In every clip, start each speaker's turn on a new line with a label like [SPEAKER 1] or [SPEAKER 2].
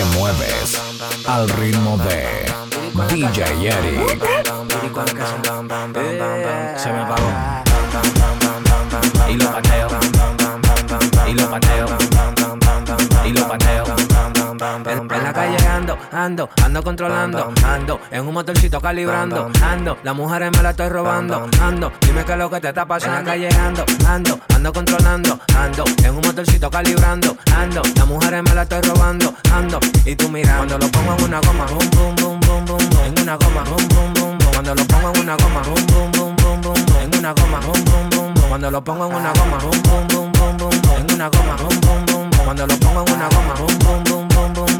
[SPEAKER 1] Te mueves al ritmo de DJ Eric.
[SPEAKER 2] Se me apagó. Y lo pateo. Y lo pateo. Y lo pateo. Ando, ando, ando controlando, ando, en un motorcito calibrando, ando, las mujeres me la estoy robando, ando, dime qué es lo que te está pasando. En la calle ando, ando, ando controlando, ando, en un motorcito calibrando, ando, las mujeres me la estoy robando, ando, y tú mira, cuando lo pongo en una goma, boom, boom, boom, boom, boom, en una goma, boom, boom, boom, boom, cuando lo pongo en una goma, boom, boom, boom, boom, boom, en una goma, boom, boom, boom, boom, cuando lo pongo en una goma, boom, boom, boom, boom, boom, en una goma, boom, boom, boom, boom, cuando lo pongo en una goma, boom, boom, boom en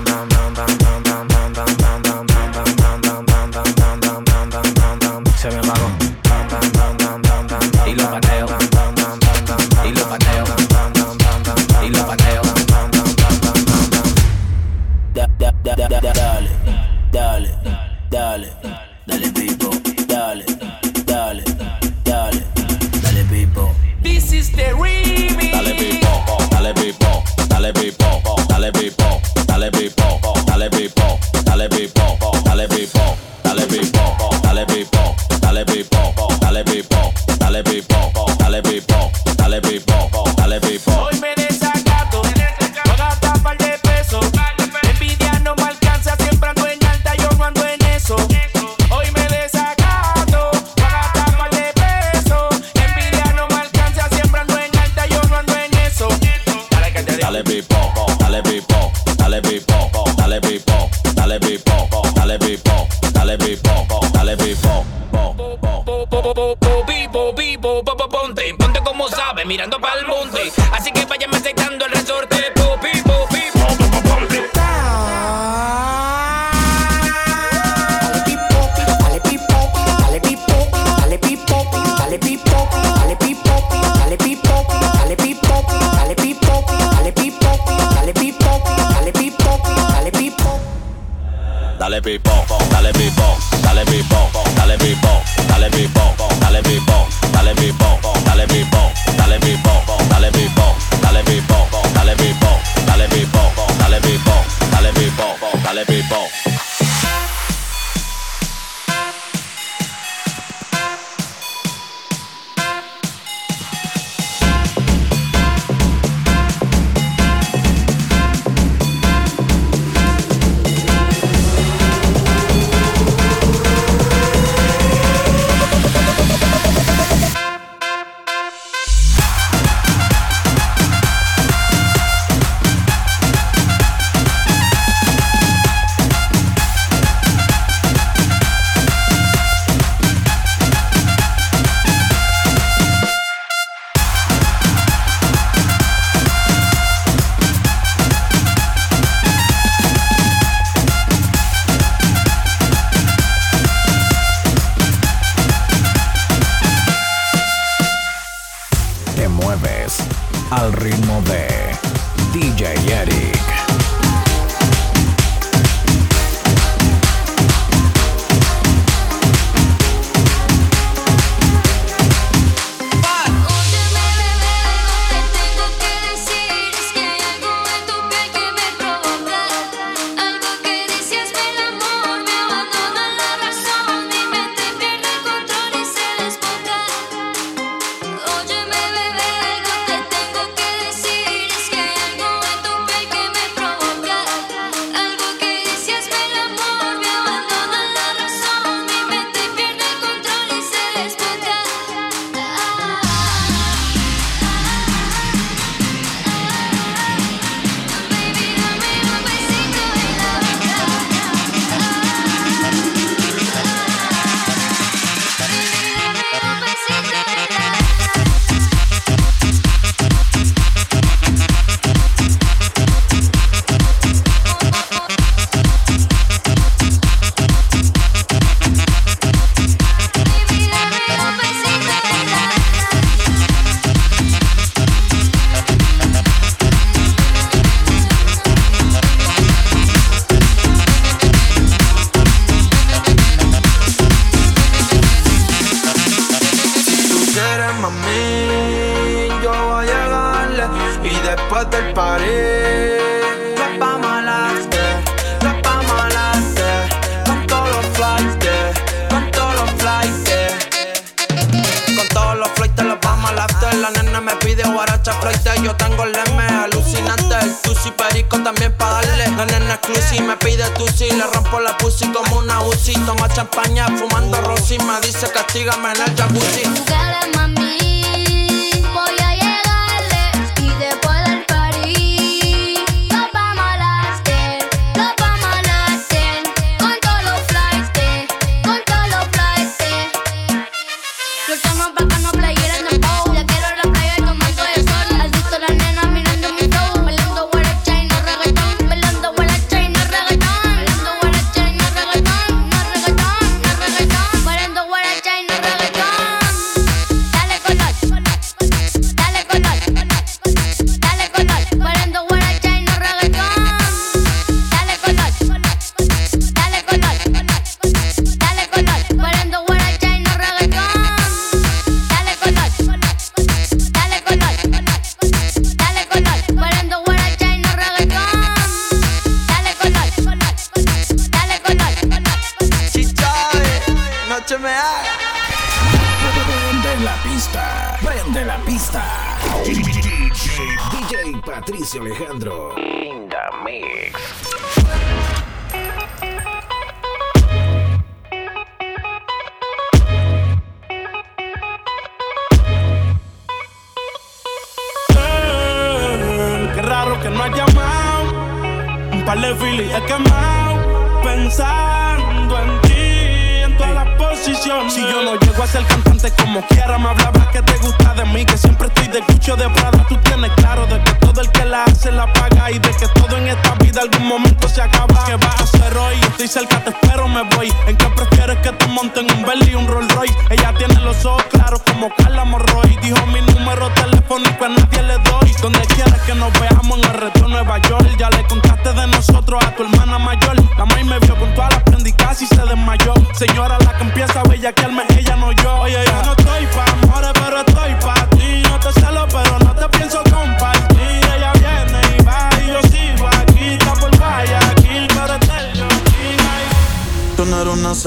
[SPEAKER 3] Mr. Remy. Dale bipo, dale bipo, dale bipo. mirando para yo tengo el M alucinante. El tusi perico también pa' darle. La nena exclusive me pide tusi, le rompo la pussy como una Uzi. Toma champaña fumando rosy, me dice castígame en el jacuzzi.
[SPEAKER 4] Mami.
[SPEAKER 1] Alejandro. In the mix.
[SPEAKER 5] qué raro que no ha llamado. Un par de filis he quemado. Pensando en ti, en todas las posiciones. Si yo no llego a ser cantante como quiera, me hablaba que te gusta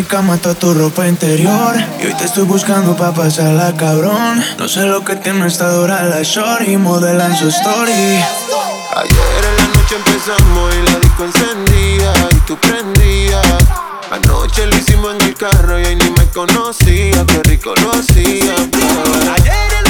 [SPEAKER 5] mi cama está tu ropa interior. Y hoy te estoy buscando pa' pasarla cabrón. No sé lo que tiene esta dura la shorty Modelan su story.
[SPEAKER 6] Ayer en la noche empezamos y la disco encendía Y tú prendías. Anoche lo hicimos en el carro y ahí ni me conocía Qué rico lo hacía.
[SPEAKER 5] Ayer en la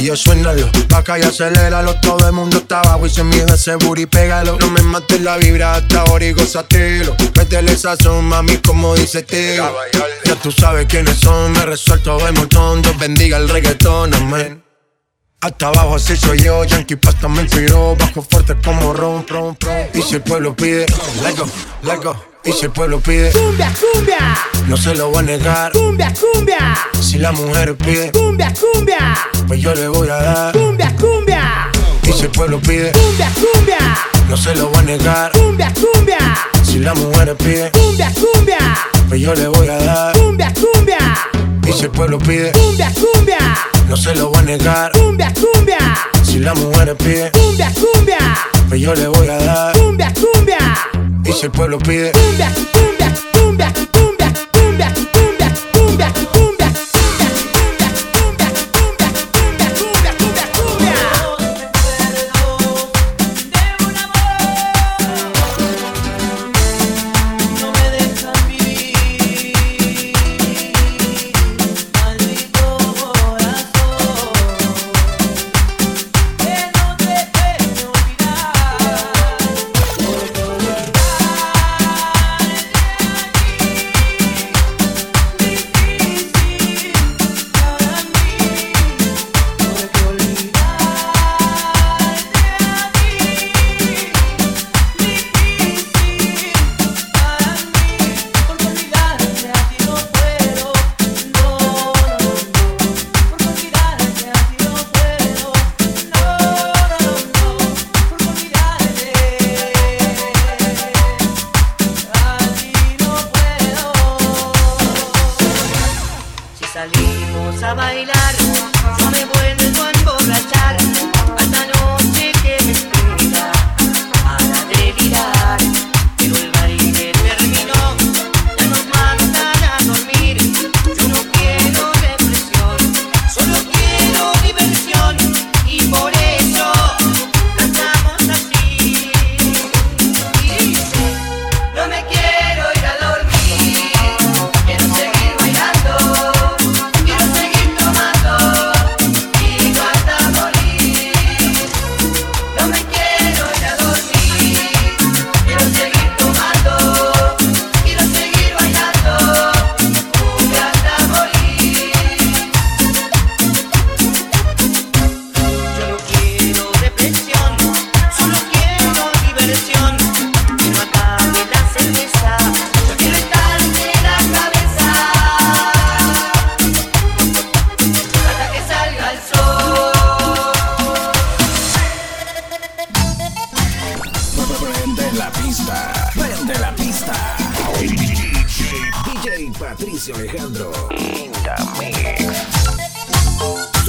[SPEAKER 6] Gatillo suénalo, acá y aceléralo. Todo el mundo está abajo y se mide ese booty, pégalo. No me mates la vibra hasta ahora y gozatelo. Métele sazón, mami, como dice Teo. Ya tú sabes quiénes son, me resuelto de montón. Dios bendiga el reggaetón, amén. Hasta abajo así soy yo, Yankee Pasta me inspiró, bajo fuerte como ron, ron, ron. Y si el pueblo pide, let go, let go. Y si el pueblo pide
[SPEAKER 4] cumbia, cumbia,
[SPEAKER 6] no se lo voy a negar.
[SPEAKER 4] Cumbia, cumbia.
[SPEAKER 6] Si la mujer pide
[SPEAKER 4] cumbia, cumbia,
[SPEAKER 6] pues yo le voy a dar.
[SPEAKER 4] Cumbia, cumbia.
[SPEAKER 6] Y si el pueblo pide
[SPEAKER 4] cumbia, cumbia,
[SPEAKER 6] no se lo voy a negar.
[SPEAKER 4] Cumbia, cumbia.
[SPEAKER 6] Si la mujer pide
[SPEAKER 4] cumbia, cumbia,
[SPEAKER 6] pues yo le voy a dar.
[SPEAKER 4] Cumbia, cumbia.
[SPEAKER 6] Y si el pueblo pide
[SPEAKER 4] cumbia, cumbia,
[SPEAKER 6] no se lo voy a negar.
[SPEAKER 4] Cumbia, cumbia.
[SPEAKER 6] Si la mujer pide
[SPEAKER 4] cumbia, cumbia,
[SPEAKER 6] pues yo le voy a dar.
[SPEAKER 4] Cumbia, cumbia.
[SPEAKER 6] Y si el pueblo pide.
[SPEAKER 4] Cumbia, cumbia, cumbia, cumbia.
[SPEAKER 1] Patricio Alejandro.
[SPEAKER 7] In the mix.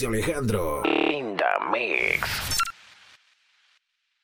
[SPEAKER 7] The mix.